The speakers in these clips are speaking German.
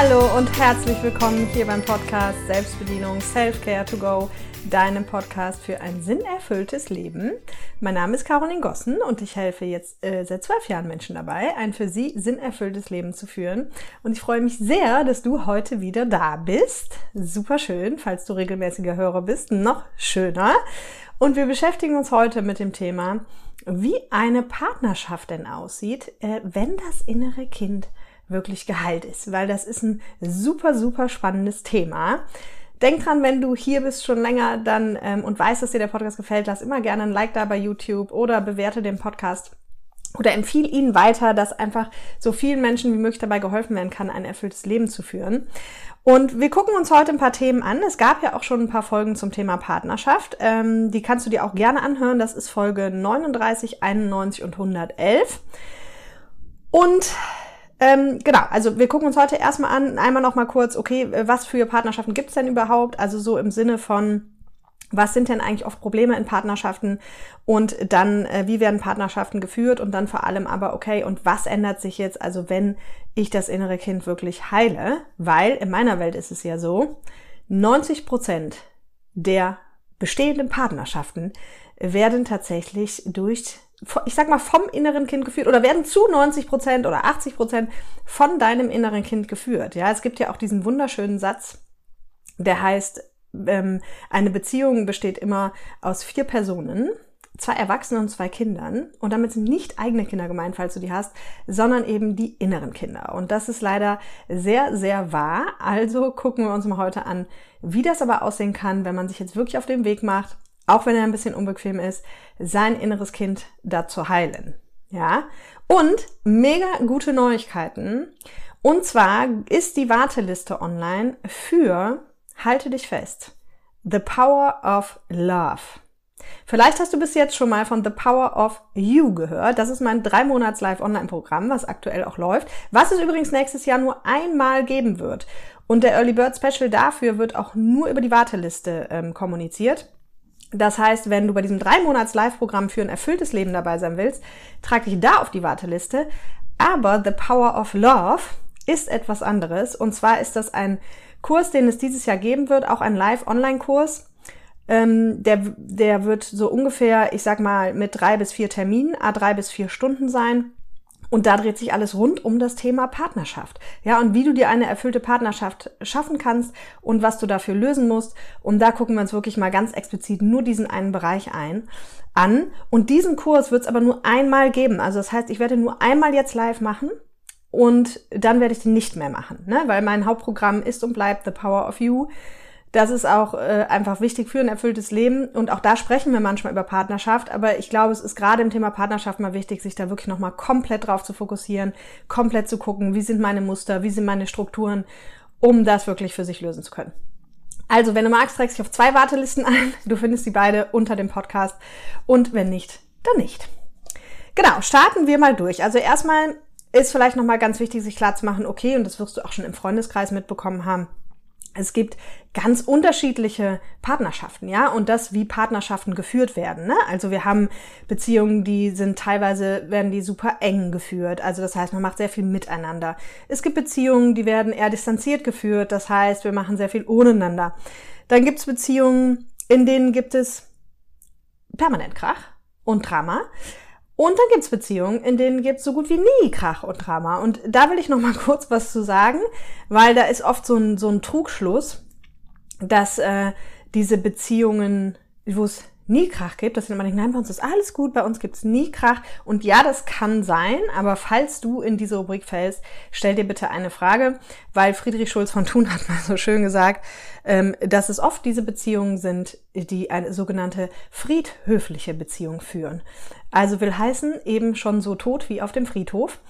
Hallo und herzlich willkommen hier beim Podcast Selbstbedienung Self-Care to Go, deinem Podcast für ein sinnerfülltes Leben. Mein Name ist Caroline Gossen und ich helfe jetzt äh, seit zwölf Jahren Menschen dabei, ein für sie sinnerfülltes Leben zu führen. Und ich freue mich sehr, dass du heute wieder da bist. Super schön, falls du regelmäßiger Hörer bist, noch schöner. Und wir beschäftigen uns heute mit dem Thema, wie eine Partnerschaft denn aussieht, äh, wenn das innere Kind wirklich geheilt ist, weil das ist ein super, super spannendes Thema. Denk dran, wenn du hier bist schon länger dann ähm, und weißt, dass dir der Podcast gefällt, lass immer gerne ein Like da bei YouTube oder bewerte den Podcast oder empfiehl ihn weiter, dass einfach so vielen Menschen wie möglich dabei geholfen werden kann, ein erfülltes Leben zu führen. Und wir gucken uns heute ein paar Themen an. Es gab ja auch schon ein paar Folgen zum Thema Partnerschaft. Ähm, die kannst du dir auch gerne anhören. Das ist Folge 39, 91 und 111. Und ähm, genau, also wir gucken uns heute erstmal an, einmal noch mal kurz, okay, was für Partnerschaften gibt es denn überhaupt? Also so im Sinne von, was sind denn eigentlich oft Probleme in Partnerschaften und dann, äh, wie werden Partnerschaften geführt und dann vor allem aber, okay, und was ändert sich jetzt, also wenn ich das innere Kind wirklich heile? Weil in meiner Welt ist es ja so, 90 Prozent der bestehenden Partnerschaften werden tatsächlich durch ich sag mal, vom inneren Kind geführt oder werden zu 90 Prozent oder 80 Prozent von deinem inneren Kind geführt. Ja, es gibt ja auch diesen wunderschönen Satz, der heißt, ähm, eine Beziehung besteht immer aus vier Personen, zwei Erwachsenen und zwei Kindern. Und damit sind nicht eigene Kinder gemeint, falls du die hast, sondern eben die inneren Kinder. Und das ist leider sehr, sehr wahr. Also gucken wir uns mal heute an, wie das aber aussehen kann, wenn man sich jetzt wirklich auf den Weg macht, auch wenn er ein bisschen unbequem ist, sein inneres Kind dazu heilen. Ja? Und mega gute Neuigkeiten. Und zwar ist die Warteliste online für, halte dich fest, The Power of Love. Vielleicht hast du bis jetzt schon mal von The Power of You gehört. Das ist mein drei Monats Live Online Programm, was aktuell auch läuft, was es übrigens nächstes Jahr nur einmal geben wird. Und der Early Bird Special dafür wird auch nur über die Warteliste ähm, kommuniziert. Das heißt, wenn du bei diesem drei Monats Live-Programm für ein erfülltes Leben dabei sein willst, trag dich da auf die Warteliste. Aber The Power of Love ist etwas anderes. Und zwar ist das ein Kurs, den es dieses Jahr geben wird, auch ein Live-Online-Kurs. Ähm, der, der wird so ungefähr, ich sag mal, mit drei bis vier Terminen, a drei bis vier Stunden sein. Und da dreht sich alles rund um das Thema Partnerschaft. Ja, und wie du dir eine erfüllte Partnerschaft schaffen kannst und was du dafür lösen musst. Und da gucken wir uns wirklich mal ganz explizit nur diesen einen Bereich ein, an. Und diesen Kurs wird es aber nur einmal geben. Also das heißt, ich werde nur einmal jetzt live machen und dann werde ich den nicht mehr machen, ne? weil mein Hauptprogramm ist und bleibt The Power of You. Das ist auch äh, einfach wichtig für ein erfülltes Leben. Und auch da sprechen wir manchmal über Partnerschaft. Aber ich glaube, es ist gerade im Thema Partnerschaft mal wichtig, sich da wirklich nochmal komplett drauf zu fokussieren, komplett zu gucken, wie sind meine Muster, wie sind meine Strukturen, um das wirklich für sich lösen zu können. Also, wenn du magst, trägst dich auf zwei Wartelisten ein. Du findest die beide unter dem Podcast. Und wenn nicht, dann nicht. Genau, starten wir mal durch. Also erstmal ist vielleicht nochmal ganz wichtig, sich klar zu machen, okay, und das wirst du auch schon im Freundeskreis mitbekommen haben, es gibt ganz unterschiedliche Partnerschaften, ja, und das, wie Partnerschaften geführt werden. Ne? Also wir haben Beziehungen, die sind teilweise, werden die super eng geführt. Also das heißt, man macht sehr viel miteinander. Es gibt Beziehungen, die werden eher distanziert geführt. Das heißt, wir machen sehr viel ohneinander. Dann gibt es Beziehungen, in denen gibt es permanent Krach und Drama. Und dann gibt's Beziehungen, in denen gibt's so gut wie nie Krach und Drama. Und da will ich noch mal kurz was zu sagen, weil da ist oft so ein, so ein Trugschluss, dass äh, diese Beziehungen, wo es nie Krach gibt, dass wir immer denken, nein, bei uns ist alles gut, bei uns gibt's nie Krach. Und ja, das kann sein, aber falls du in diese Rubrik fällst, stell dir bitte eine Frage, weil Friedrich Schulz von Thun hat mal so schön gesagt, ähm, dass es oft diese Beziehungen sind, die eine sogenannte friedhöfliche Beziehung führen. Also will heißen, eben schon so tot wie auf dem Friedhof.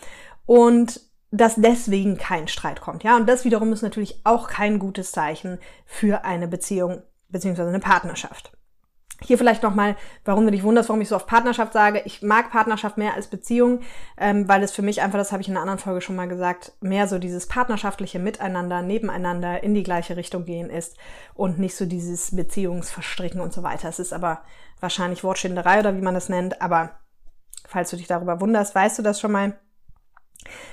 Und dass deswegen kein Streit kommt. Ja, und das wiederum ist natürlich auch kein gutes Zeichen für eine Beziehung beziehungsweise eine Partnerschaft. Hier vielleicht nochmal, warum du dich wunderst, warum ich so auf Partnerschaft sage. Ich mag Partnerschaft mehr als Beziehung, ähm, weil es für mich einfach, das habe ich in einer anderen Folge schon mal gesagt, mehr so dieses partnerschaftliche Miteinander, nebeneinander in die gleiche Richtung gehen ist und nicht so dieses Beziehungsverstricken und so weiter. Es ist aber wahrscheinlich Wortschinderei oder wie man das nennt, aber falls du dich darüber wunderst, weißt du das schon mal.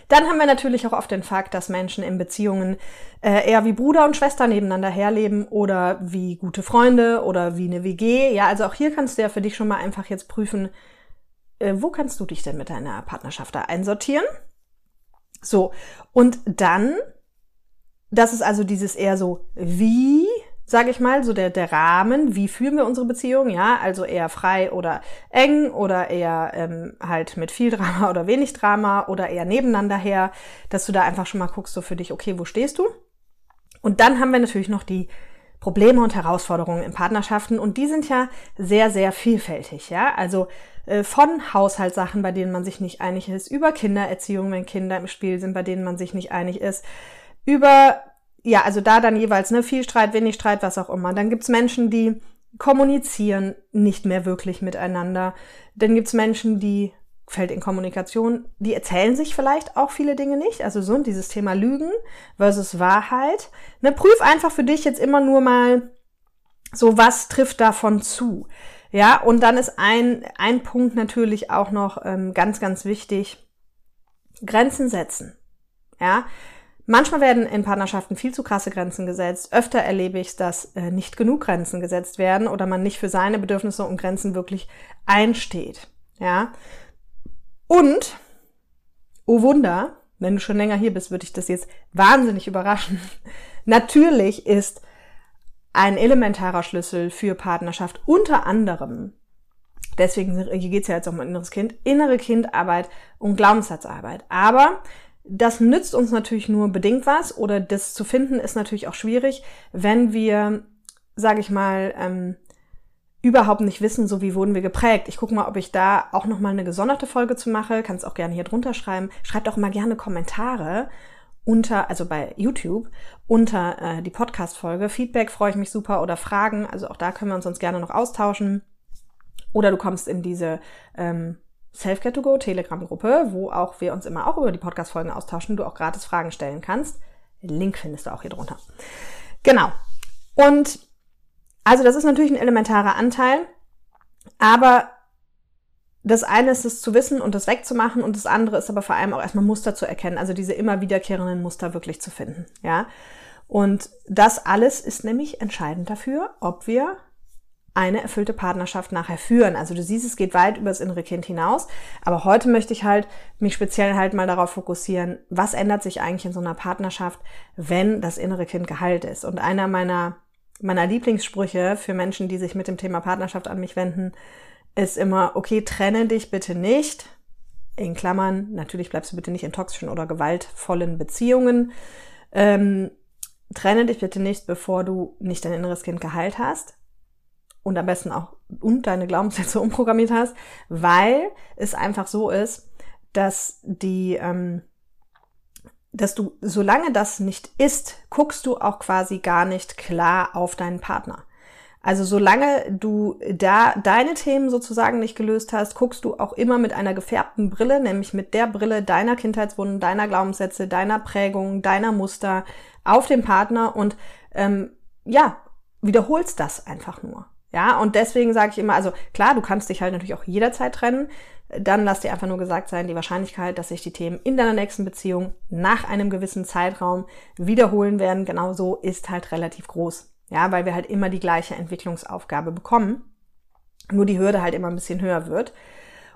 Dann haben wir natürlich auch oft den Fakt, dass Menschen in Beziehungen äh, eher wie Bruder und Schwester nebeneinander herleben oder wie gute Freunde oder wie eine WG. Ja, also auch hier kannst du ja für dich schon mal einfach jetzt prüfen, äh, wo kannst du dich denn mit deiner Partnerschaft da einsortieren? So, und dann, das ist also dieses eher so wie sage ich mal, so der, der Rahmen, wie führen wir unsere Beziehung, ja, also eher frei oder eng oder eher ähm, halt mit viel Drama oder wenig Drama oder eher nebeneinander her, dass du da einfach schon mal guckst, so für dich, okay, wo stehst du? Und dann haben wir natürlich noch die Probleme und Herausforderungen in Partnerschaften und die sind ja sehr, sehr vielfältig, ja, also äh, von Haushaltssachen, bei denen man sich nicht einig ist, über Kindererziehung, wenn Kinder im Spiel sind, bei denen man sich nicht einig ist, über ja, also da dann jeweils ne, viel Streit, wenig Streit, was auch immer. Dann gibt's Menschen, die kommunizieren nicht mehr wirklich miteinander. Dann gibt's Menschen, die fällt in Kommunikation, die erzählen sich vielleicht auch viele Dinge nicht. Also so dieses Thema Lügen versus Wahrheit. Ne, prüf einfach für dich jetzt immer nur mal so, was trifft davon zu. Ja, und dann ist ein, ein Punkt natürlich auch noch ähm, ganz, ganz wichtig. Grenzen setzen. Ja, Manchmal werden in Partnerschaften viel zu krasse Grenzen gesetzt. Öfter erlebe ich, dass äh, nicht genug Grenzen gesetzt werden oder man nicht für seine Bedürfnisse und Grenzen wirklich einsteht. Ja. Und, oh Wunder, wenn du schon länger hier bist, würde ich das jetzt wahnsinnig überraschen. Natürlich ist ein elementarer Schlüssel für Partnerschaft unter anderem, deswegen hier geht's ja jetzt um inneres Kind, innere Kindarbeit und Glaubenssatzarbeit. Aber das nützt uns natürlich nur bedingt was oder das zu finden ist natürlich auch schwierig, wenn wir, sage ich mal, ähm, überhaupt nicht wissen, so wie wurden wir geprägt. Ich gucke mal, ob ich da auch noch mal eine gesonderte Folge zu mache. Kannst auch gerne hier drunter schreiben. Schreibt auch mal gerne Kommentare unter, also bei YouTube, unter äh, die Podcast-Folge. Feedback freue ich mich super oder Fragen. Also auch da können wir uns sonst gerne noch austauschen. Oder du kommst in diese ähm, Selfcare to Go Telegram-Gruppe, wo auch wir uns immer auch über die Podcast-Folgen austauschen, du auch gratis Fragen stellen kannst. Link findest du auch hier drunter. Genau. Und also das ist natürlich ein elementarer Anteil, aber das eine ist es zu wissen und das wegzumachen und das andere ist aber vor allem auch erstmal Muster zu erkennen, also diese immer wiederkehrenden Muster wirklich zu finden, ja. Und das alles ist nämlich entscheidend dafür, ob wir eine erfüllte Partnerschaft nachher führen. Also du siehst, es geht weit über das innere Kind hinaus. Aber heute möchte ich halt mich speziell halt mal darauf fokussieren, was ändert sich eigentlich in so einer Partnerschaft, wenn das innere Kind geheilt ist. Und einer meiner, meiner Lieblingssprüche für Menschen, die sich mit dem Thema Partnerschaft an mich wenden, ist immer, okay, trenne dich bitte nicht. In Klammern, natürlich bleibst du bitte nicht in toxischen oder gewaltvollen Beziehungen. Ähm, trenne dich bitte nicht, bevor du nicht dein inneres Kind geheilt hast und am besten auch und deine Glaubenssätze umprogrammiert hast, weil es einfach so ist, dass die, ähm, dass du, solange das nicht ist, guckst du auch quasi gar nicht klar auf deinen Partner. Also solange du da deine Themen sozusagen nicht gelöst hast, guckst du auch immer mit einer gefärbten Brille, nämlich mit der Brille deiner Kindheitswunden, deiner Glaubenssätze, deiner Prägungen, deiner Muster auf den Partner und ähm, ja, wiederholst das einfach nur. Ja, und deswegen sage ich immer, also klar, du kannst dich halt natürlich auch jederzeit trennen. Dann lass dir einfach nur gesagt sein, die Wahrscheinlichkeit, dass sich die Themen in deiner nächsten Beziehung nach einem gewissen Zeitraum wiederholen werden, genau so ist halt relativ groß. Ja, weil wir halt immer die gleiche Entwicklungsaufgabe bekommen. Nur die Hürde halt immer ein bisschen höher wird.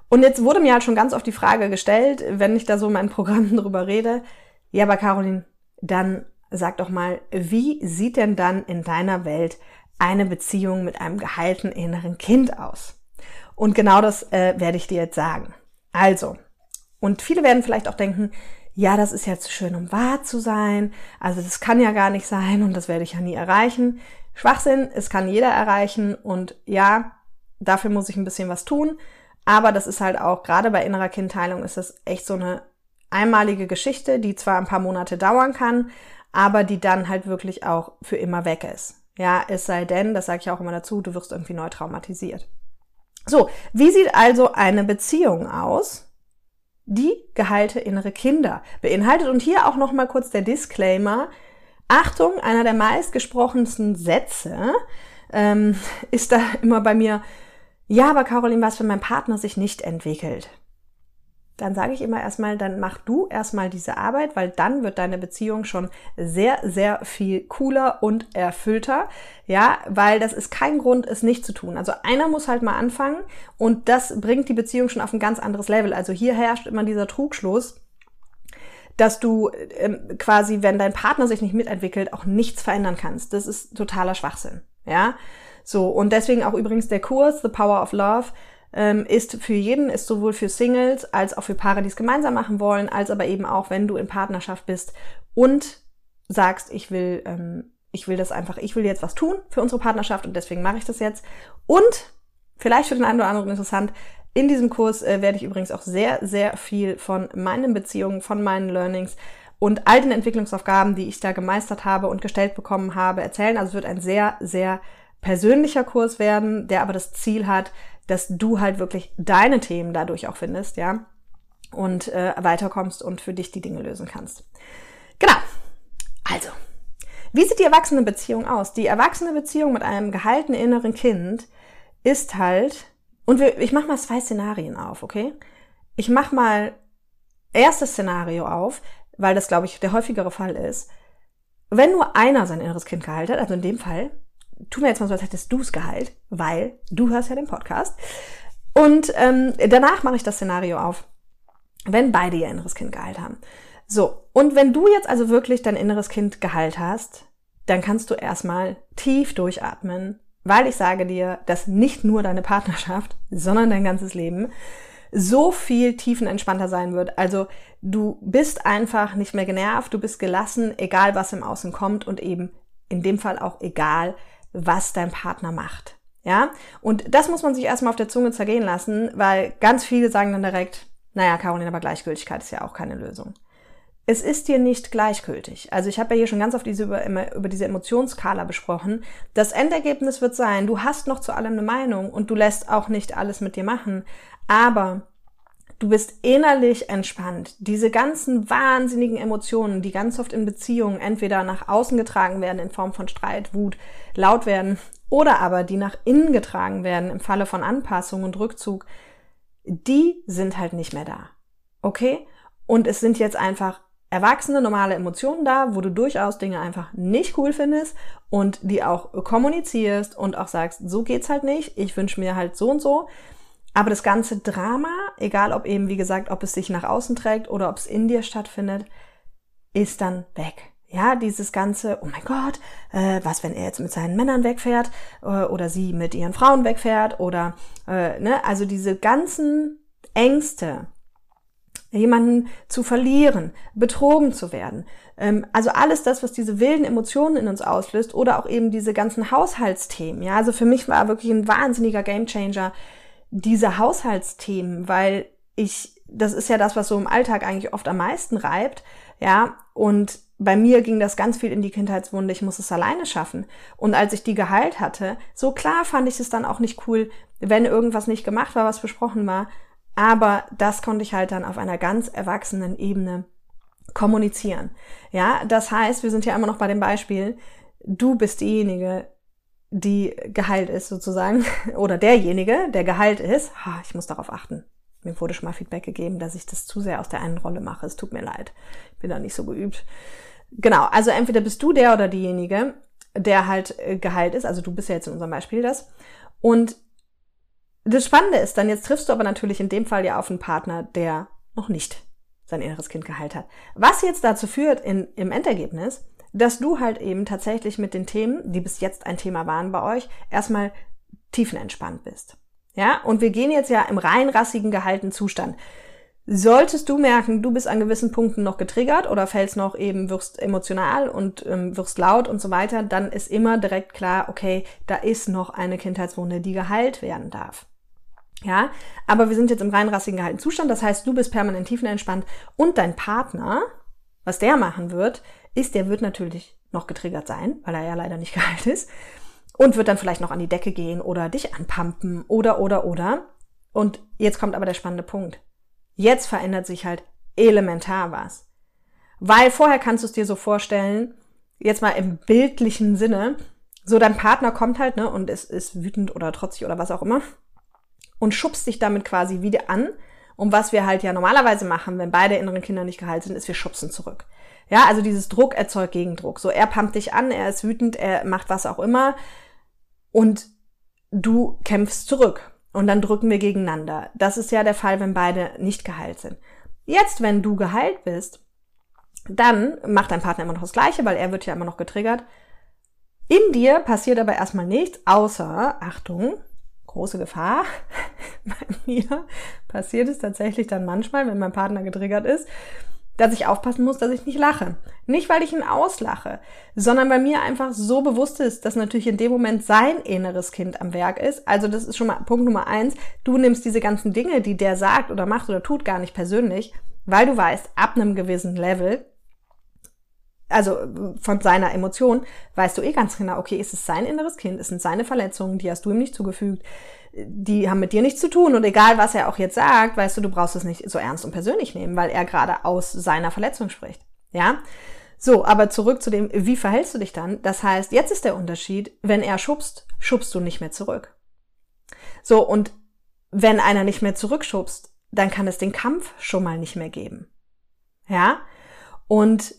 Und jetzt wurde mir halt schon ganz oft die Frage gestellt, wenn ich da so in meinen Programmen drüber rede, ja, aber Caroline, dann sag doch mal, wie sieht denn dann in deiner Welt eine Beziehung mit einem geheilten inneren Kind aus? Und genau das äh, werde ich dir jetzt sagen. Also, und viele werden vielleicht auch denken, ja, das ist ja zu schön, um wahr zu sein. Also das kann ja gar nicht sein und das werde ich ja nie erreichen. Schwachsinn, es kann jeder erreichen und ja, dafür muss ich ein bisschen was tun. Aber das ist halt auch, gerade bei innerer Kindheilung ist das echt so eine einmalige Geschichte, die zwar ein paar Monate dauern kann, aber die dann halt wirklich auch für immer weg ist. Ja, es sei denn, das sage ich auch immer dazu, du wirst irgendwie neu traumatisiert. So, wie sieht also eine Beziehung aus, die geheilte innere Kinder beinhaltet? Und hier auch noch mal kurz der Disclaimer. Achtung, einer der meistgesprochensten Sätze ähm, ist da immer bei mir, ja, aber Caroline, was, wenn mein Partner sich nicht entwickelt? Dann sage ich immer erstmal, dann mach du erstmal diese Arbeit, weil dann wird deine Beziehung schon sehr, sehr viel cooler und erfüllter. Ja, weil das ist kein Grund, es nicht zu tun. Also einer muss halt mal anfangen und das bringt die Beziehung schon auf ein ganz anderes Level. Also hier herrscht immer dieser Trugschluss, dass du ähm, quasi, wenn dein Partner sich nicht mitentwickelt, auch nichts verändern kannst. Das ist totaler Schwachsinn. Ja, so und deswegen auch übrigens der Kurs The Power of Love ähm, ist für jeden, ist sowohl für Singles als auch für Paare, die es gemeinsam machen wollen, als aber eben auch, wenn du in Partnerschaft bist und sagst, ich will, ähm, ich will das einfach, ich will jetzt was tun für unsere Partnerschaft und deswegen mache ich das jetzt. Und vielleicht für den einen oder anderen interessant, in diesem Kurs äh, werde ich übrigens auch sehr, sehr viel von meinen Beziehungen, von meinen Learnings und all den Entwicklungsaufgaben, die ich da gemeistert habe und gestellt bekommen habe, erzählen. Also es wird ein sehr, sehr persönlicher Kurs werden, der aber das Ziel hat, dass du halt wirklich deine Themen dadurch auch findest, ja, und äh, weiterkommst und für dich die Dinge lösen kannst. Genau. Also, wie sieht die erwachsene Beziehung aus? Die erwachsene Beziehung mit einem gehaltenen inneren Kind ist halt, und wir, ich mache mal zwei Szenarien auf, okay? Ich mache mal erstes Szenario auf, weil das, glaube ich, der häufigere Fall ist. Wenn nur einer sein inneres Kind geheilt hat, also in dem Fall, tu mir jetzt mal so, als hättest du es geheilt, weil du hörst ja den Podcast. Und ähm, danach mache ich das Szenario auf, wenn beide ihr inneres Kind geheilt haben. So, und wenn du jetzt also wirklich dein inneres Kind geheilt hast, dann kannst du erstmal tief durchatmen, weil ich sage dir, dass nicht nur deine Partnerschaft, sondern dein ganzes Leben so viel tiefenentspannter sein wird. Also du bist einfach nicht mehr genervt, du bist gelassen, egal was im Außen kommt und eben in dem Fall auch egal, was dein Partner macht. Ja, und das muss man sich erstmal auf der Zunge zergehen lassen, weil ganz viele sagen dann direkt, naja, Caroline, aber Gleichgültigkeit ist ja auch keine Lösung. Es ist dir nicht gleichgültig. Also ich habe ja hier schon ganz oft diese, über, über diese Emotionskala besprochen. Das Endergebnis wird sein, du hast noch zu allem eine Meinung und du lässt auch nicht alles mit dir machen. Aber Du bist innerlich entspannt. Diese ganzen wahnsinnigen Emotionen, die ganz oft in Beziehungen entweder nach außen getragen werden in Form von Streit, Wut, laut werden oder aber die nach innen getragen werden im Falle von Anpassung und Rückzug, die sind halt nicht mehr da. Okay? Und es sind jetzt einfach erwachsene, normale Emotionen da, wo du durchaus Dinge einfach nicht cool findest und die auch kommunizierst und auch sagst, so geht's halt nicht, ich wünsche mir halt so und so. Aber das ganze Drama, egal ob eben, wie gesagt, ob es sich nach außen trägt oder ob es in dir stattfindet, ist dann weg. Ja, dieses ganze, oh mein Gott, äh, was, wenn er jetzt mit seinen Männern wegfährt äh, oder sie mit ihren Frauen wegfährt oder, äh, ne, also diese ganzen Ängste, jemanden zu verlieren, betrogen zu werden. Ähm, also alles das, was diese wilden Emotionen in uns auslöst oder auch eben diese ganzen Haushaltsthemen. Ja, also für mich war wirklich ein wahnsinniger Gamechanger diese Haushaltsthemen, weil ich, das ist ja das, was so im Alltag eigentlich oft am meisten reibt, ja, und bei mir ging das ganz viel in die Kindheitswunde, ich muss es alleine schaffen. Und als ich die geheilt hatte, so klar fand ich es dann auch nicht cool, wenn irgendwas nicht gemacht war, was besprochen war. Aber das konnte ich halt dann auf einer ganz erwachsenen Ebene kommunizieren. Ja, das heißt, wir sind ja immer noch bei dem Beispiel, du bist diejenige, die geheilt ist sozusagen, oder derjenige, der geheilt ist, ha, ich muss darauf achten. Mir wurde schon mal Feedback gegeben, dass ich das zu sehr aus der einen Rolle mache. Es tut mir leid. Ich bin da nicht so geübt. Genau, also entweder bist du der oder diejenige, der halt äh, geheilt ist. Also du bist ja jetzt in unserem Beispiel das. Und das Spannende ist dann, jetzt triffst du aber natürlich in dem Fall ja auf einen Partner, der noch nicht sein inneres Kind geheilt hat. Was jetzt dazu führt in, im Endergebnis, dass du halt eben tatsächlich mit den Themen, die bis jetzt ein Thema waren bei euch, erstmal tiefenentspannt bist. Ja, und wir gehen jetzt ja im rein rassigen gehaltenen Zustand. Solltest du merken, du bist an gewissen Punkten noch getriggert oder fällst noch eben, wirst emotional und ähm, wirst laut und so weiter, dann ist immer direkt klar, okay, da ist noch eine Kindheitswunde, die geheilt werden darf. Ja, aber wir sind jetzt im rein rassigen gehaltenen Zustand, das heißt, du bist permanent tiefenentspannt und dein Partner, was der machen wird, ist, der wird natürlich noch getriggert sein, weil er ja leider nicht geheilt ist. Und wird dann vielleicht noch an die Decke gehen oder dich anpumpen oder, oder, oder. Und jetzt kommt aber der spannende Punkt. Jetzt verändert sich halt elementar was. Weil vorher kannst du es dir so vorstellen, jetzt mal im bildlichen Sinne, so dein Partner kommt halt, ne, und ist, ist wütend oder trotzig oder was auch immer und schubst dich damit quasi wieder an Und was wir halt ja normalerweise machen, wenn beide inneren Kinder nicht geheilt sind, ist, wir schubsen zurück. Ja, also dieses Druck erzeugt Gegendruck. So, er pumpt dich an, er ist wütend, er macht was auch immer und du kämpfst zurück. Und dann drücken wir gegeneinander. Das ist ja der Fall, wenn beide nicht geheilt sind. Jetzt, wenn du geheilt bist, dann macht dein Partner immer noch das Gleiche, weil er wird ja immer noch getriggert. In dir passiert aber erstmal nichts, außer, Achtung, große Gefahr. Bei mir passiert es tatsächlich dann manchmal, wenn mein Partner getriggert ist, dass ich aufpassen muss, dass ich nicht lache. Nicht, weil ich ihn auslache, sondern weil mir einfach so bewusst ist, dass natürlich in dem Moment sein inneres Kind am Werk ist. Also das ist schon mal Punkt Nummer eins. Du nimmst diese ganzen Dinge, die der sagt oder macht oder tut, gar nicht persönlich, weil du weißt, ab einem gewissen Level, also von seiner Emotion, weißt du eh ganz genau, okay, ist es sein inneres Kind, es sind seine Verletzungen, die hast du ihm nicht zugefügt die haben mit dir nichts zu tun und egal was er auch jetzt sagt, weißt du, du brauchst es nicht so ernst und persönlich nehmen, weil er gerade aus seiner Verletzung spricht. Ja? So, aber zurück zu dem, wie verhältst du dich dann? Das heißt, jetzt ist der Unterschied, wenn er schubst, schubst du nicht mehr zurück. So, und wenn einer nicht mehr zurückschubst, dann kann es den Kampf schon mal nicht mehr geben. Ja? Und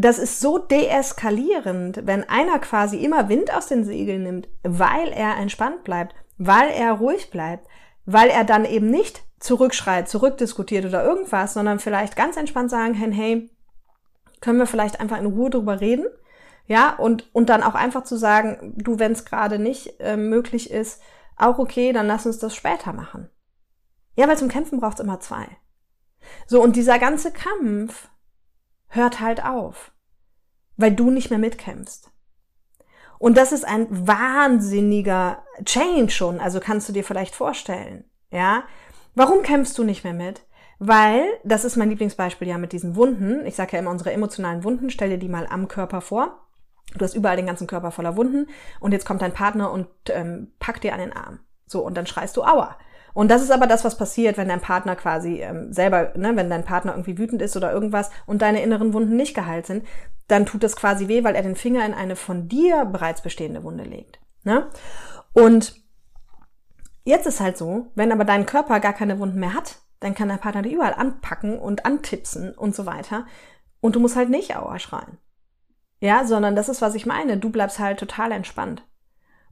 das ist so deeskalierend, wenn einer quasi immer Wind aus den Segeln nimmt, weil er entspannt bleibt weil er ruhig bleibt, weil er dann eben nicht zurückschreit, zurückdiskutiert oder irgendwas, sondern vielleicht ganz entspannt sagen kann, hey, können wir vielleicht einfach in Ruhe drüber reden? Ja, und, und dann auch einfach zu sagen, du, wenn es gerade nicht äh, möglich ist, auch okay, dann lass uns das später machen. Ja, weil zum Kämpfen braucht es immer zwei. So, und dieser ganze Kampf hört halt auf, weil du nicht mehr mitkämpfst. Und das ist ein wahnsinniger Change schon, also kannst du dir vielleicht vorstellen, ja? Warum kämpfst du nicht mehr mit? Weil, das ist mein Lieblingsbeispiel ja mit diesen Wunden. Ich sage ja immer unsere emotionalen Wunden, stell dir die mal am Körper vor. Du hast überall den ganzen Körper voller Wunden und jetzt kommt dein Partner und ähm, packt dir an den Arm. So, und dann schreist du Aua. Und das ist aber das, was passiert, wenn dein Partner quasi ähm, selber, ne, wenn dein Partner irgendwie wütend ist oder irgendwas und deine inneren Wunden nicht geheilt sind, dann tut das quasi weh, weil er den Finger in eine von dir bereits bestehende Wunde legt. Ne? Und jetzt ist halt so, wenn aber dein Körper gar keine Wunden mehr hat, dann kann dein Partner die überall anpacken und antipsen und so weiter. Und du musst halt nicht Aua schreien. Ja, sondern das ist, was ich meine. Du bleibst halt total entspannt.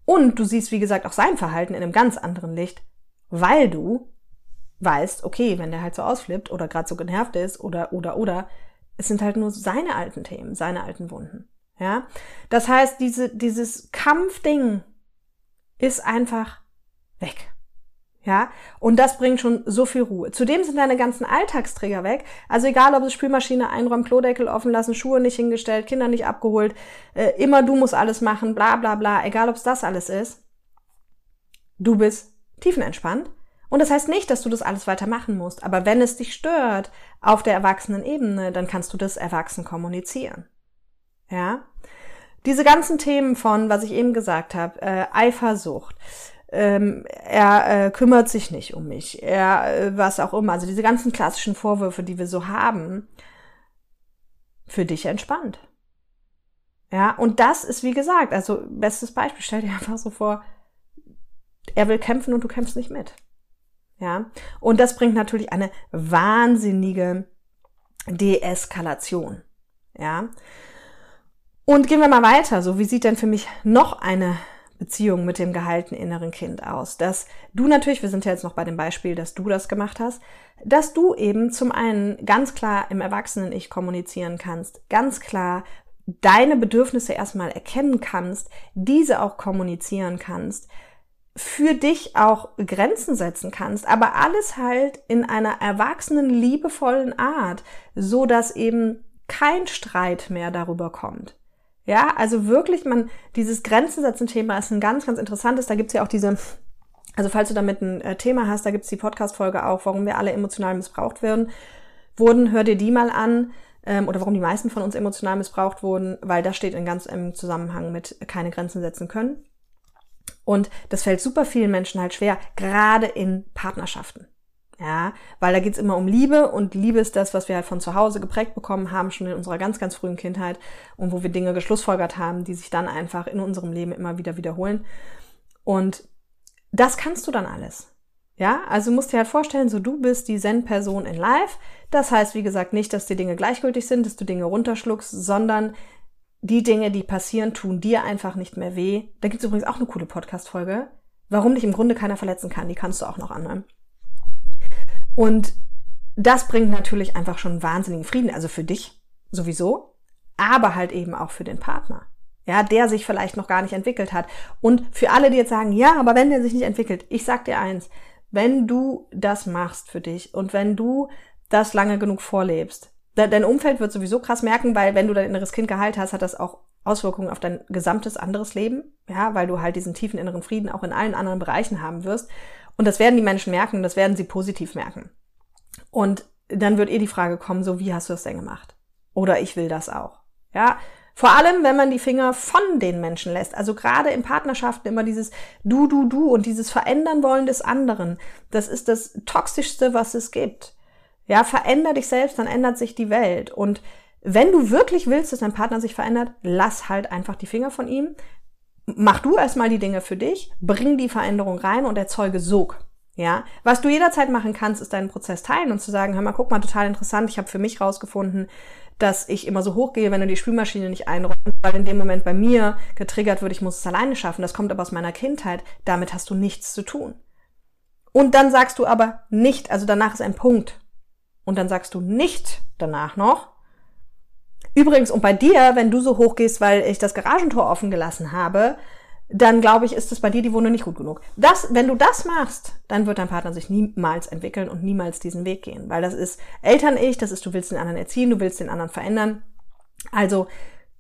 Und du siehst, wie gesagt, auch sein Verhalten in einem ganz anderen Licht weil du weißt, okay, wenn der halt so ausflippt oder gerade so genervt ist oder oder oder, es sind halt nur seine alten Themen, seine alten Wunden. Ja, das heißt, diese dieses Kampfding ist einfach weg. Ja, und das bringt schon so viel Ruhe. Zudem sind deine ganzen Alltagsträger weg. Also egal, ob es Spülmaschine einräumen, Klodeckel offen lassen, Schuhe nicht hingestellt, Kinder nicht abgeholt, äh, immer du musst alles machen, bla bla bla, egal ob es das alles ist. Du bist tiefenentspannt. Und das heißt nicht, dass du das alles weiter machen musst, aber wenn es dich stört auf der erwachsenen Ebene, dann kannst du das erwachsen kommunizieren. Ja? Diese ganzen Themen von, was ich eben gesagt habe, äh, Eifersucht, ähm, er äh, kümmert sich nicht um mich, er äh, was auch immer, also diese ganzen klassischen Vorwürfe, die wir so haben, für dich entspannt. Ja, und das ist wie gesagt, also bestes Beispiel, stell dir einfach so vor, er will kämpfen und du kämpfst nicht mit. Ja, und das bringt natürlich eine wahnsinnige Deeskalation. Ja, und gehen wir mal weiter. So, wie sieht denn für mich noch eine Beziehung mit dem gehaltenen inneren Kind aus? Dass du natürlich, wir sind ja jetzt noch bei dem Beispiel, dass du das gemacht hast, dass du eben zum einen ganz klar im Erwachsenen-Ich kommunizieren kannst, ganz klar deine Bedürfnisse erstmal erkennen kannst, diese auch kommunizieren kannst, für dich auch Grenzen setzen kannst, aber alles halt in einer erwachsenen, liebevollen Art, so dass eben kein Streit mehr darüber kommt. Ja, also wirklich, man, dieses Grenzen setzen Thema ist ein ganz, ganz interessantes. Da gibt's ja auch diese, also falls du damit ein äh, Thema hast, da gibt's die Podcast-Folge auch, warum wir alle emotional missbraucht werden, wurden, hör dir die mal an, ähm, oder warum die meisten von uns emotional missbraucht wurden, weil das steht in ganz im Zusammenhang mit keine Grenzen setzen können. Und das fällt super vielen Menschen halt schwer, gerade in Partnerschaften. Ja, weil da geht's immer um Liebe und Liebe ist das, was wir halt von zu Hause geprägt bekommen haben, schon in unserer ganz, ganz frühen Kindheit und wo wir Dinge geschlussfolgert haben, die sich dann einfach in unserem Leben immer wieder wiederholen. Und das kannst du dann alles. Ja, also musst dir halt vorstellen, so du bist die Zen-Person in Life. Das heißt, wie gesagt, nicht, dass die Dinge gleichgültig sind, dass du Dinge runterschluckst, sondern die Dinge, die passieren, tun dir einfach nicht mehr weh. Da gibt's übrigens auch eine coole Podcast-Folge, warum dich im Grunde keiner verletzen kann. Die kannst du auch noch anhören. Und das bringt natürlich einfach schon wahnsinnigen Frieden, also für dich sowieso, aber halt eben auch für den Partner. Ja, der sich vielleicht noch gar nicht entwickelt hat. Und für alle, die jetzt sagen, ja, aber wenn der sich nicht entwickelt, ich sag dir eins, wenn du das machst für dich und wenn du das lange genug vorlebst, dein Umfeld wird sowieso krass merken, weil wenn du dein inneres Kind geheilt hast, hat das auch Auswirkungen auf dein gesamtes anderes Leben, ja, weil du halt diesen tiefen inneren Frieden auch in allen anderen Bereichen haben wirst. Und das werden die Menschen merken, das werden sie positiv merken. Und dann wird eh die Frage kommen, so wie hast du das denn gemacht? Oder ich will das auch. Ja, vor allem, wenn man die Finger von den Menschen lässt. Also gerade in Partnerschaften immer dieses Du, Du, Du und dieses Verändern wollen des anderen. Das ist das Toxischste, was es gibt. Ja, veränder dich selbst, dann ändert sich die Welt. Und wenn du wirklich willst, dass dein Partner sich verändert, lass halt einfach die Finger von ihm. Mach du erstmal die Dinge für dich, bring die Veränderung rein und erzeuge Sog. Ja, was du jederzeit machen kannst, ist deinen Prozess teilen und zu sagen, hör mal, guck mal, total interessant, ich habe für mich rausgefunden, dass ich immer so hochgehe, wenn du die Spülmaschine nicht einräumst, weil in dem Moment bei mir getriggert wird, ich muss es alleine schaffen. Das kommt aber aus meiner Kindheit. Damit hast du nichts zu tun. Und dann sagst du aber nicht, also danach ist ein Punkt. Und dann sagst du nicht danach noch, übrigens, und bei dir, wenn du so hochgehst, weil ich das Garagentor offen gelassen habe, dann glaube ich, ist es bei dir die Wunde nicht gut genug. Das, wenn du das machst, dann wird dein Partner sich niemals entwickeln und niemals diesen Weg gehen, weil das ist Eltern-Ich, das ist, du willst den anderen erziehen, du willst den anderen verändern. Also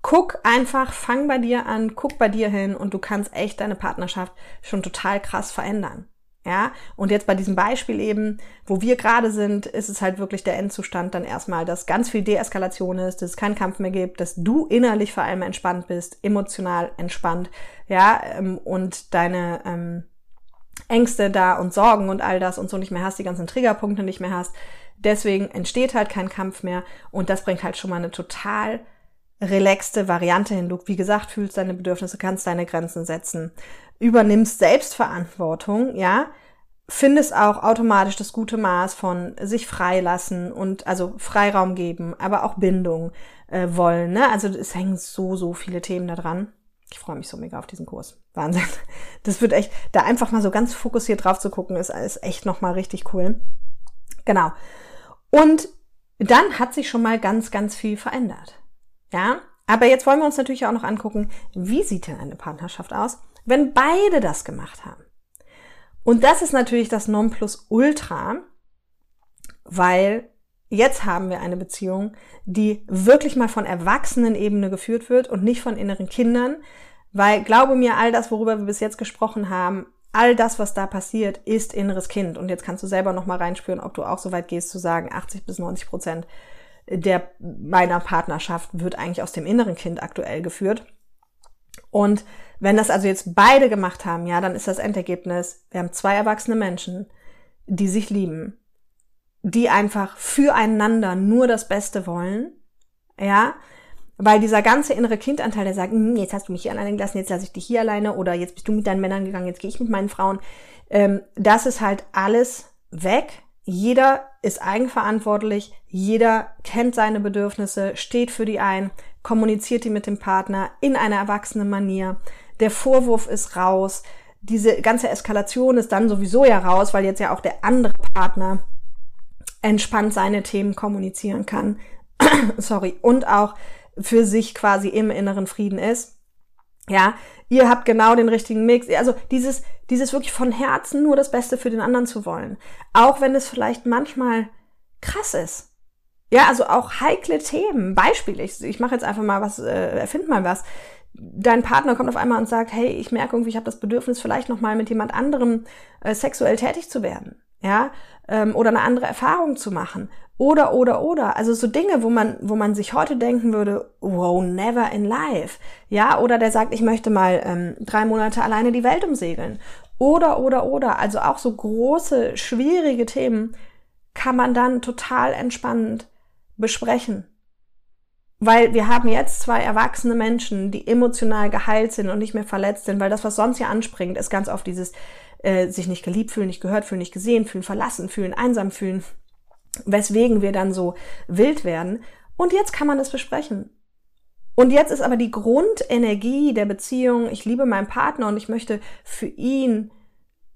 guck einfach, fang bei dir an, guck bei dir hin und du kannst echt deine Partnerschaft schon total krass verändern. Ja, und jetzt bei diesem Beispiel eben, wo wir gerade sind, ist es halt wirklich der Endzustand dann erstmal, dass ganz viel Deeskalation ist, dass es keinen Kampf mehr gibt, dass du innerlich vor allem entspannt bist, emotional entspannt, ja, ähm, und deine ähm, Ängste da und Sorgen und all das und so nicht mehr hast, die ganzen Triggerpunkte nicht mehr hast. Deswegen entsteht halt kein Kampf mehr und das bringt halt schon mal eine total relaxte Variante hin. Du, wie gesagt, fühlst deine Bedürfnisse, kannst deine Grenzen setzen, übernimmst Selbstverantwortung, ja, findest auch automatisch das gute Maß von sich freilassen und also Freiraum geben, aber auch Bindung äh, wollen. Ne? Also es hängen so, so viele Themen da dran. Ich freue mich so mega auf diesen Kurs. Wahnsinn. Das wird echt, da einfach mal so ganz fokussiert drauf zu gucken, ist, ist echt nochmal richtig cool. Genau. Und dann hat sich schon mal ganz, ganz viel verändert. Ja, aber jetzt wollen wir uns natürlich auch noch angucken, wie sieht denn eine Partnerschaft aus, wenn beide das gemacht haben. Und das ist natürlich das Nonplusultra, weil jetzt haben wir eine Beziehung, die wirklich mal von Erwachsenenebene geführt wird und nicht von inneren Kindern, weil glaube mir, all das, worüber wir bis jetzt gesprochen haben, all das, was da passiert, ist inneres Kind. Und jetzt kannst du selber noch mal reinspüren, ob du auch so weit gehst zu sagen, 80 bis 90 Prozent der meiner Partnerschaft wird eigentlich aus dem inneren Kind aktuell geführt. Und wenn das also jetzt beide gemacht haben, ja, dann ist das Endergebnis, wir haben zwei erwachsene Menschen, die sich lieben, die einfach füreinander nur das Beste wollen, ja, weil dieser ganze innere Kindanteil, der sagt, hm, jetzt hast du mich hier alleine gelassen, jetzt lasse ich dich hier alleine oder jetzt bist du mit deinen Männern gegangen, jetzt gehe ich mit meinen Frauen, ähm, das ist halt alles weg. Jeder ist eigenverantwortlich, jeder kennt seine Bedürfnisse, steht für die ein, kommuniziert die mit dem Partner in einer erwachsenen Manier. Der Vorwurf ist raus. Diese ganze Eskalation ist dann sowieso ja raus, weil jetzt ja auch der andere Partner entspannt seine Themen kommunizieren kann. Sorry. Und auch für sich quasi im inneren Frieden ist. Ja, ihr habt genau den richtigen Mix. Also dieses, dieses wirklich von Herzen nur das Beste für den anderen zu wollen. Auch wenn es vielleicht manchmal krass ist. Ja, also auch heikle Themen. Beispiel, ich, ich mache jetzt einfach mal was, äh, erfind mal was. Dein Partner kommt auf einmal und sagt, hey, ich merke irgendwie, ich habe das Bedürfnis, vielleicht noch mal mit jemand anderem äh, sexuell tätig zu werden. Ja, ähm, oder eine andere Erfahrung zu machen. Oder, oder, oder. Also so Dinge, wo man, wo man sich heute denken würde, wow, never in life. Ja, oder der sagt, ich möchte mal ähm, drei Monate alleine die Welt umsegeln. Oder, oder, oder. Also auch so große, schwierige Themen kann man dann total entspannend besprechen. Weil wir haben jetzt zwei erwachsene Menschen, die emotional geheilt sind und nicht mehr verletzt sind, weil das, was sonst hier anspringt, ist ganz oft dieses, äh, sich nicht geliebt fühlen, nicht gehört fühlen, nicht gesehen fühlen, verlassen fühlen, einsam fühlen, weswegen wir dann so wild werden. Und jetzt kann man das besprechen. Und jetzt ist aber die Grundenergie der Beziehung, ich liebe meinen Partner und ich möchte für ihn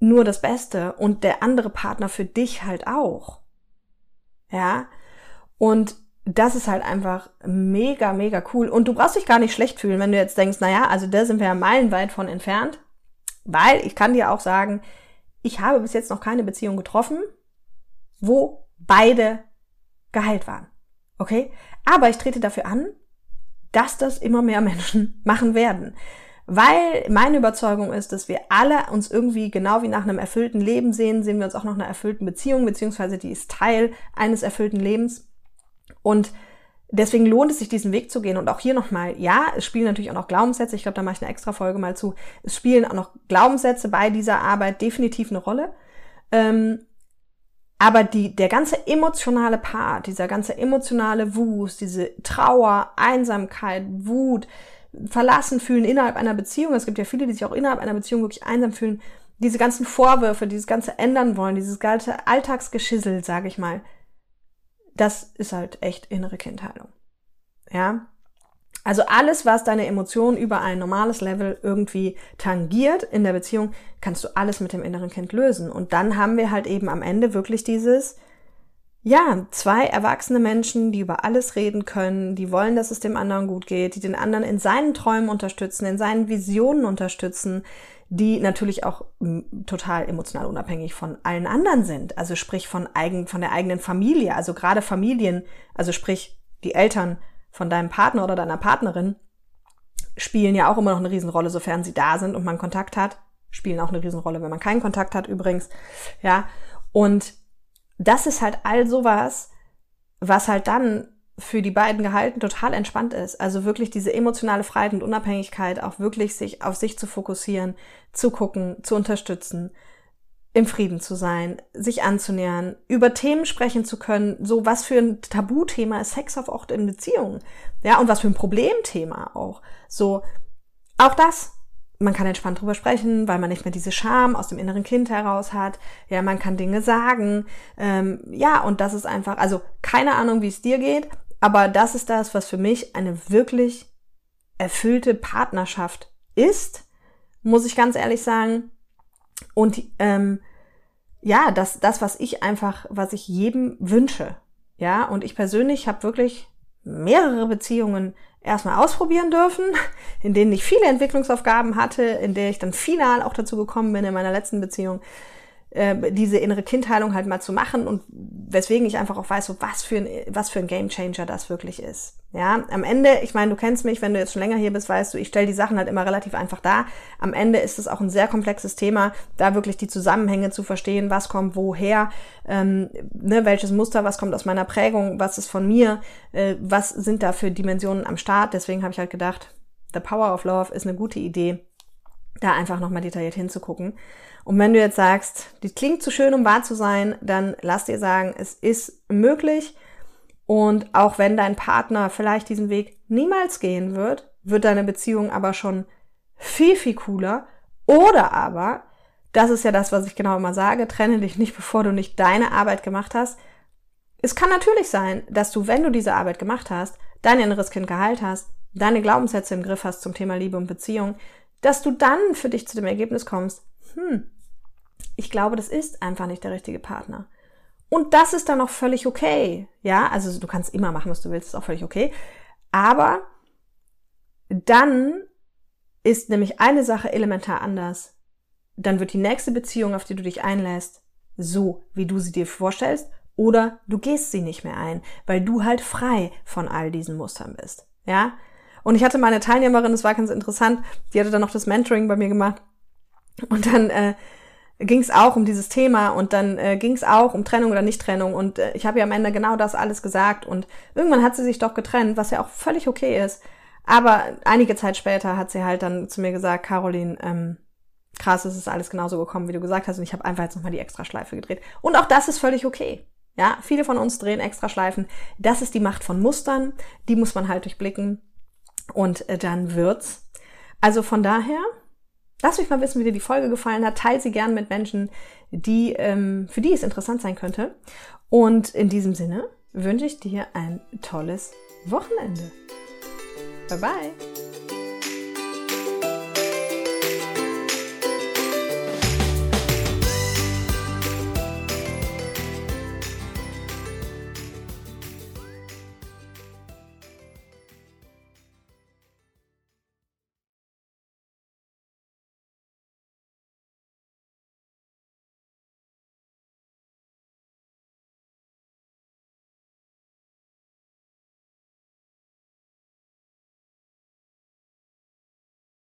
nur das Beste und der andere Partner für dich halt auch. Ja. Und das ist halt einfach mega, mega cool. Und du brauchst dich gar nicht schlecht fühlen, wenn du jetzt denkst, naja, also da sind wir ja meilenweit von entfernt. Weil ich kann dir auch sagen, ich habe bis jetzt noch keine Beziehung getroffen, wo beide geheilt waren. Okay? Aber ich trete dafür an, dass das immer mehr Menschen machen werden. Weil meine Überzeugung ist, dass wir alle uns irgendwie genau wie nach einem erfüllten Leben sehen, sehen wir uns auch nach einer erfüllten Beziehung, beziehungsweise die ist Teil eines erfüllten Lebens. Und deswegen lohnt es sich, diesen Weg zu gehen. Und auch hier nochmal, ja, es spielen natürlich auch noch Glaubenssätze. Ich glaube, da mache ich eine extra Folge mal zu. Es spielen auch noch Glaubenssätze bei dieser Arbeit definitiv eine Rolle. Ähm, aber die, der ganze emotionale Part, dieser ganze emotionale Wust, diese Trauer, Einsamkeit, Wut, verlassen fühlen innerhalb einer Beziehung. Es gibt ja viele, die sich auch innerhalb einer Beziehung wirklich einsam fühlen. Diese ganzen Vorwürfe, dieses ganze ändern wollen, dieses ganze Alltagsgeschissel, sage ich mal, das ist halt echt innere Kindheilung. Ja? Also alles, was deine Emotionen über ein normales Level irgendwie tangiert in der Beziehung, kannst du alles mit dem inneren Kind lösen. Und dann haben wir halt eben am Ende wirklich dieses, ja, zwei erwachsene Menschen, die über alles reden können, die wollen, dass es dem anderen gut geht, die den anderen in seinen Träumen unterstützen, in seinen Visionen unterstützen, die natürlich auch total emotional unabhängig von allen anderen sind. Also sprich von eigen, von der eigenen Familie. Also gerade Familien, also sprich die Eltern von deinem Partner oder deiner Partnerin spielen ja auch immer noch eine Riesenrolle, sofern sie da sind und man Kontakt hat. Spielen auch eine Riesenrolle, wenn man keinen Kontakt hat übrigens. Ja. Und das ist halt all sowas, was halt dann für die beiden gehalten total entspannt ist. Also wirklich diese emotionale Freiheit und Unabhängigkeit, auch wirklich sich auf sich zu fokussieren, zu gucken, zu unterstützen, im Frieden zu sein, sich anzunähern, über Themen sprechen zu können, so was für ein Tabuthema ist Sex auf Ort in Beziehungen, ja, und was für ein Problemthema auch. So, auch das man kann entspannt drüber sprechen, weil man nicht mehr diese Scham aus dem inneren Kind heraus hat. Ja, man kann Dinge sagen. Ähm, ja, und das ist einfach, also keine Ahnung, wie es dir geht, aber das ist das, was für mich eine wirklich erfüllte Partnerschaft ist, muss ich ganz ehrlich sagen. Und ähm, ja, das, das, was ich einfach, was ich jedem wünsche. Ja, und ich persönlich habe wirklich mehrere Beziehungen erstmal ausprobieren dürfen, in denen ich viele Entwicklungsaufgaben hatte, in der ich dann final auch dazu gekommen bin in meiner letzten Beziehung, äh, diese innere Kindheilung halt mal zu machen und weswegen ich einfach auch weiß, so was für ein, was für ein Gamechanger das wirklich ist. Ja, am Ende, ich meine, du kennst mich, wenn du jetzt schon länger hier bist, weißt du, ich stelle die Sachen halt immer relativ einfach dar. Am Ende ist es auch ein sehr komplexes Thema, da wirklich die Zusammenhänge zu verstehen, was kommt woher, ähm, ne, welches Muster, was kommt aus meiner Prägung, was ist von mir, äh, was sind da für Dimensionen am Start. Deswegen habe ich halt gedacht, The Power of Love ist eine gute Idee, da einfach nochmal detailliert hinzugucken. Und wenn du jetzt sagst, die klingt zu schön, um wahr zu sein, dann lass dir sagen, es ist möglich. Und auch wenn dein Partner vielleicht diesen Weg niemals gehen wird, wird deine Beziehung aber schon viel, viel cooler. Oder aber, das ist ja das, was ich genau immer sage, trenne dich nicht, bevor du nicht deine Arbeit gemacht hast. Es kann natürlich sein, dass du, wenn du diese Arbeit gemacht hast, dein inneres Kind geheilt hast, deine Glaubenssätze im Griff hast zum Thema Liebe und Beziehung, dass du dann für dich zu dem Ergebnis kommst, hm, ich glaube, das ist einfach nicht der richtige Partner. Und das ist dann auch völlig okay. Ja, also du kannst immer machen, was du willst, ist auch völlig okay. Aber dann ist nämlich eine Sache elementar anders. Dann wird die nächste Beziehung, auf die du dich einlässt, so, wie du sie dir vorstellst, oder du gehst sie nicht mehr ein, weil du halt frei von all diesen Mustern bist. Ja? Und ich hatte meine Teilnehmerin, das war ganz interessant, die hatte dann noch das Mentoring bei mir gemacht. Und dann äh, ging es auch um dieses Thema und dann äh, ging es auch um Trennung oder Nicht-Trennung und äh, ich habe ihr am Ende genau das alles gesagt und irgendwann hat sie sich doch getrennt, was ja auch völlig okay ist. Aber einige Zeit später hat sie halt dann zu mir gesagt, Caroline, ähm, krass, es ist alles genauso gekommen, wie du gesagt hast und ich habe einfach jetzt nochmal die Extraschleife gedreht. Und auch das ist völlig okay. Ja, viele von uns drehen Extraschleifen. Das ist die Macht von Mustern, die muss man halt durchblicken und äh, dann wird's. Also von daher, Lass mich mal wissen, wie dir die Folge gefallen hat. Teil sie gern mit Menschen, die, ähm, für die es interessant sein könnte. Und in diesem Sinne wünsche ich dir ein tolles Wochenende. Bye bye.